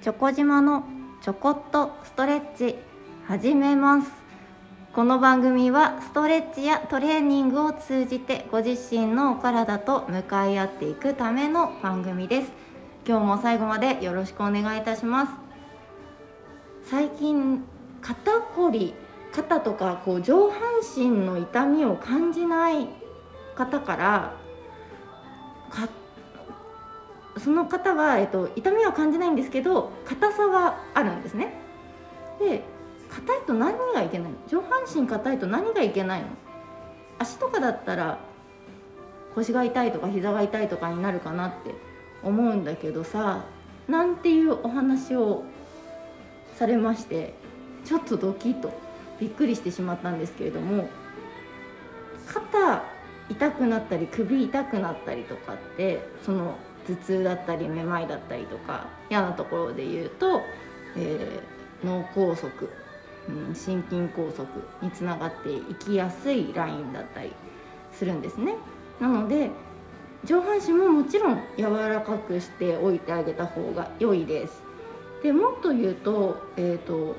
チョコ島のちょこっとストレッチ始めます。この番組はストレッチやトレーニングを通じてご自身のお体と向かい合っていくための番組です。今日も最後までよろしくお願いいたします。最近肩こり肩とかこう上半身の痛みを感じない方からその方は、えっと、痛みは感じないんですけど硬さがあるんですね。で硬いと何がいけないの？上半身硬いと何がいけないの？足とかだったら腰が痛いとか膝が痛いとかになるかなって思うんだけどさなんていうお話をされましてちょっとドキッとびっくりしてしまったんですけれども肩痛くなったり首痛くなったりとかってその頭痛だったりめまいだったりとか嫌なところで言うと、えー、脳梗塞、うん、心筋梗塞につながっていきやすいラインだったりするんですね。なので上半身ももちろん柔らかくしておいてあげた方が良いです。でもっと言うと,、えーと、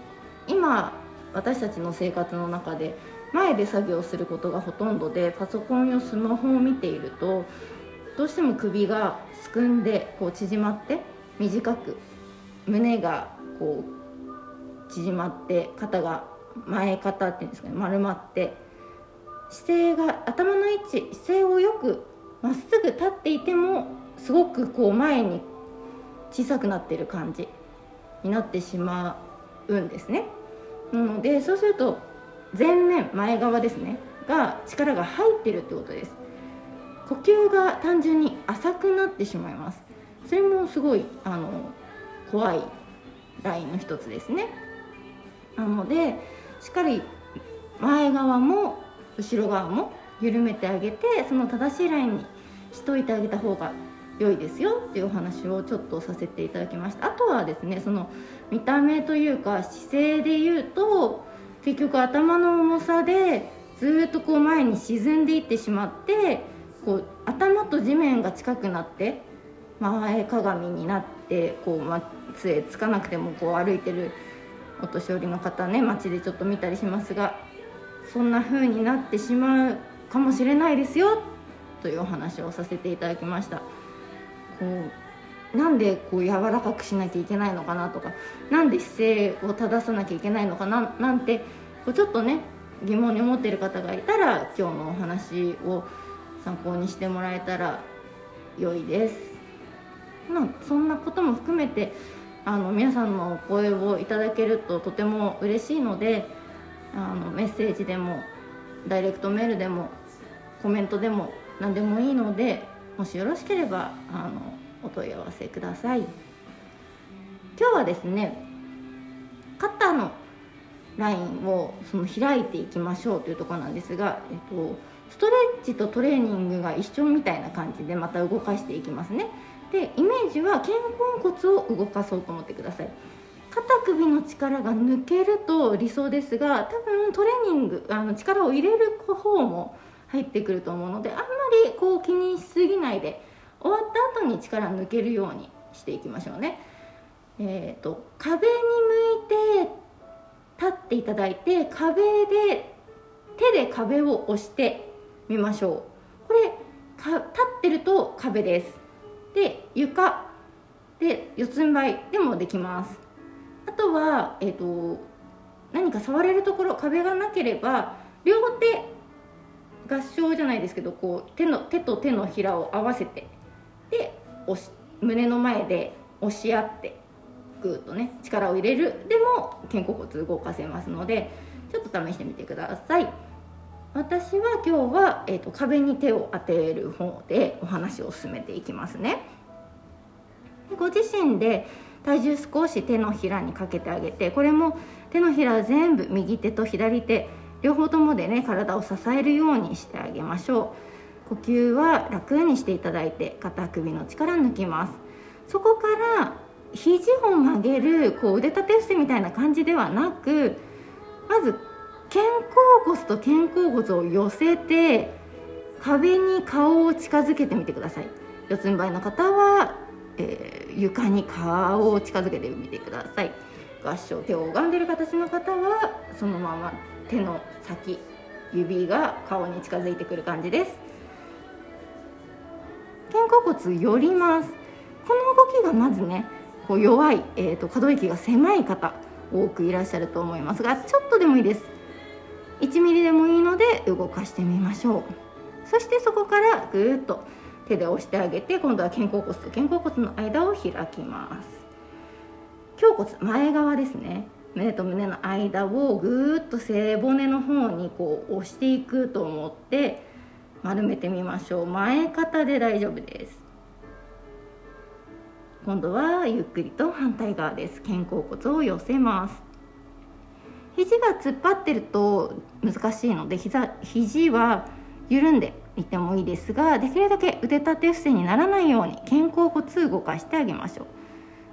今私たちの生活の中で前で作業することがほとんどでパソコンやスマホを見ているとどうしても首がすくんでこう縮まって短く胸がこう縮まって肩が前肩っていうんですかね丸まって姿勢が頭の位置姿勢をよくまっすぐ立っていてもすごくこう前に小さくなってる感じになってしまうんですね。なのでそうすると前面前側ですねが力が入ってるってことです。呼吸が単純に浅くなってしまいます。それもすごいあの怖いラインの一つですね。なのでしっかり前側も後ろ側も緩めてあげてその正しいラインにしといてあげた方が良いですよっていうお話をちょっとさせていただきました。あとはですねその見た目というか姿勢で言うと結局頭の重さでずっとこう前に沈んでいってしまってこう頭と地面が近くなって前かがみになってこう杖つかなくてもこう歩いてるお年寄りの方ね街でちょっと見たりしますがそんな風になってしまうかもしれないですよというお話をさせていただきました。こうなんでこう柔らかくしなきゃいけないのかなとか何で姿勢を正さなきゃいけないのかななんてこうちょっとね疑問に思っている方がいたら今日のお話を参考にしてもらえたら良いです。まあ、そんなことも含めてあの皆さんのお声をいただけるととても嬉しいのであのメッセージでもダイレクトメールでもコメントでも何でもいいのでもしよろしければあのお問い合わせください今日はですね肩のラインをその開いていきましょうというところなんですが、えっと、ストレッチとトレーニングが一緒みたいな感じでまた動かしていきますね。でイメージは肩甲骨を動かそうと思ってください。肩首の力が抜けると理想ですが多分トレーニングあの力を入れる方も入ってくると思うのであんまりこう気にしすぎないで終わった後に力抜けるようにしていきましょうね。えーと壁に向いて立っていただいて壁で手で壁を押してみましょう。これ立ってると壁です。で床。で四つん這いでもできます。あとは、えーと、何か触れるところ壁がなければ両手合掌じゃないですけどこう手の手と手のひらを合わせてで押し胸の前で押し合ってグーッとね力を入れる。でも肩甲骨動かせますのでちょっと試してみてください。私は今日は、えーと、壁に手を当てる方でお話を進めていきますね。ご自身で体重少し手のひらにかけてあげてこれも手のひら全部右手と左手両方ともでね体を支えるようにしてあげましょう。呼吸は楽にしていただいて肩首の力抜きます。そこから肘を曲げるこう腕立て伏せみたいな感じではなくまず肩甲骨と肩甲骨を寄せて壁に顔を近づけてみてください。四つん這いの方は、えー、床に顔を近づけてみてください。合掌手を拝んでる形の方はそのまま手の先指が顔に近づいてくる感じです。肩甲骨寄ります。この動きがまずねこう弱い、えーと、可動域が狭い方多くいらっしゃると思いますがちょっとでもいいです。1ミリでもいいので動かしてみましょう。そしてそこからぐーっと手で押してあげて今度は肩甲骨と肩甲骨の間を開きます。胸骨前側ですね。胸と胸の間をぐーっと背骨の方にこう押していくと思って丸めてみましょう。前肩で大丈夫です。今度はゆっくりと反対側です。肩甲骨を寄せます。肘が突っ張ってると難しいので膝肘は緩んでいてもいいですができるだけ腕立て伏せにならないように肩甲骨動かしてあげましょう。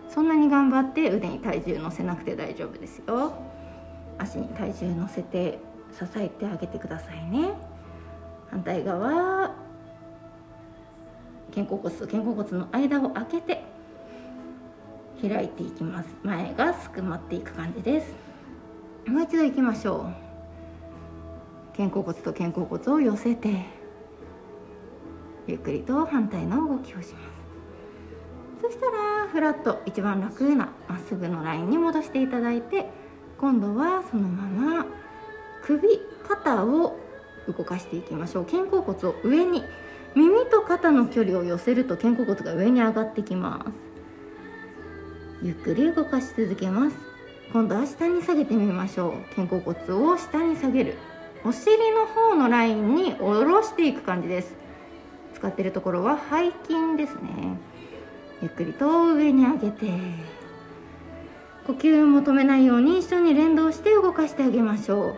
そんなに頑張って腕に体重乗せなくて大丈夫ですよ。足に体重乗せて支えてあげてくださいね。反対側肩甲骨と肩甲骨の間を開けて開いていきます。前がすくまっていく感じです。もう一度いきましょう。肩甲骨と肩甲骨を寄せてゆっくりと反対の動きをします。そしたらフラット一番楽なまっすぐのラインに戻していただいて今度はそのまま首肩を動かしていきましょう。肩甲骨を上に耳と肩の距離を寄せると肩甲骨が上に上がってきます。ゆっくり動かし続けます。今度は下に下げてみましょう。肩甲骨を下に下げる。お尻の方のラインに下ろしていく感じです。使ってるところは背筋ですね。ゆっくりと上に上げて。呼吸を求めないように一緒に連動して動かしてあげましょう。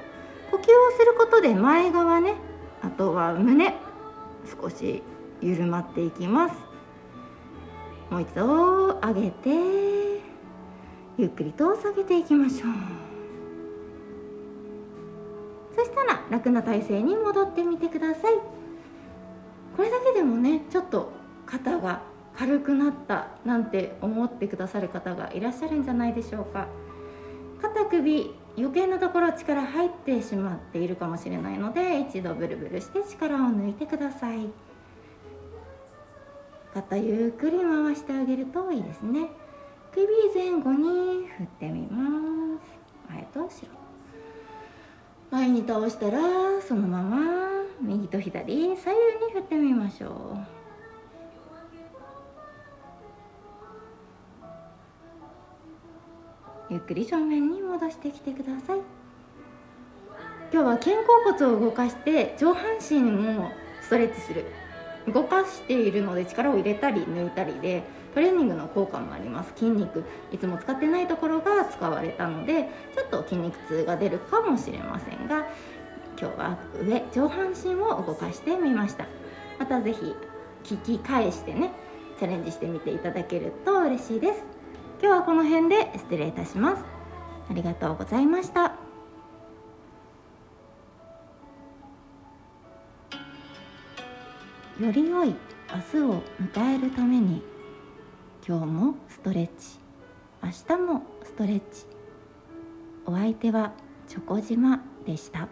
呼吸をすることで前側ねあとは胸少し緩まっていきます。もう一度上げて。ゆっくりと下げていきましょう。そしたら楽な体勢に戻ってみてください。これだけでもねちょっと肩が軽くなったなんて思ってくださる方がいらっしゃるんじゃないでしょうか。肩首余計なところ力入ってしまっているかもしれないので一度ブルブルして力を抜いてください。肩ゆっくり回してあげるといいですね。首前後に振ってみます。前と後ろ。前に倒したらそのまま右と左左右に振ってみましょう。ゆっくり正面に戻してきてください。今日は肩甲骨を動かして上半身をストレッチする。動かしているので力を入れたり抜いたりでトレーニングの効果もあります。筋肉いつも使ってないところが使われたのでちょっと筋肉痛が出るかもしれませんが今日は上上半身を動かしてみました。また是非聞き返してねチャレンジしてみていただけると嬉しいです。今日はこの辺で失礼いたします。ありがとうございました。より良い明日を迎えるために今日もストレッチ明日もストレッチお相手はチョコ島でした。